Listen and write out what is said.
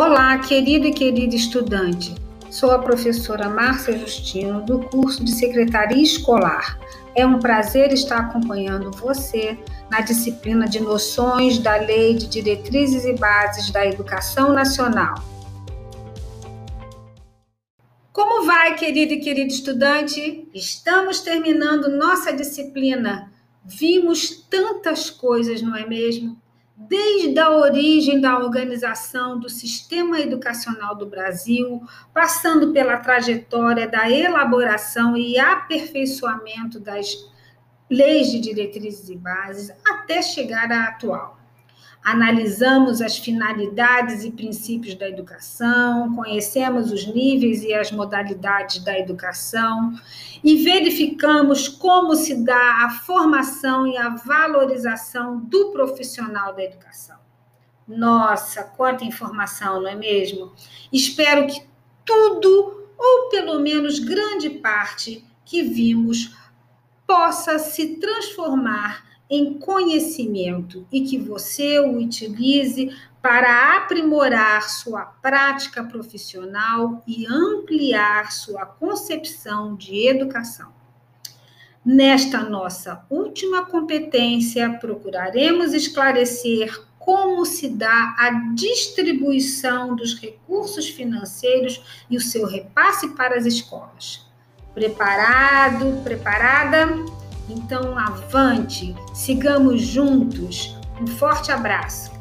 Olá, querido e querida estudante. Sou a professora Márcia Justino, do curso de Secretaria Escolar. É um prazer estar acompanhando você na disciplina de Noções da Lei de Diretrizes e Bases da Educação Nacional. Como vai, querido e querido estudante? Estamos terminando nossa disciplina. Vimos tantas coisas, não é mesmo? Desde a origem da organização do sistema educacional do Brasil, passando pela trajetória da elaboração e aperfeiçoamento das leis de diretrizes e bases, até chegar à atual. Analisamos as finalidades e princípios da educação, conhecemos os níveis e as modalidades da educação e verificamos como se dá a formação e a valorização do profissional da educação. Nossa, quanta informação, não é mesmo? Espero que tudo, ou pelo menos grande parte, que vimos possa se transformar em conhecimento e que você o utilize para aprimorar sua prática profissional e ampliar sua concepção de educação. Nesta nossa última competência, procuraremos esclarecer como se dá a distribuição dos recursos financeiros e o seu repasse para as escolas. Preparado? Preparada? Então, avante, sigamos juntos. Um forte abraço.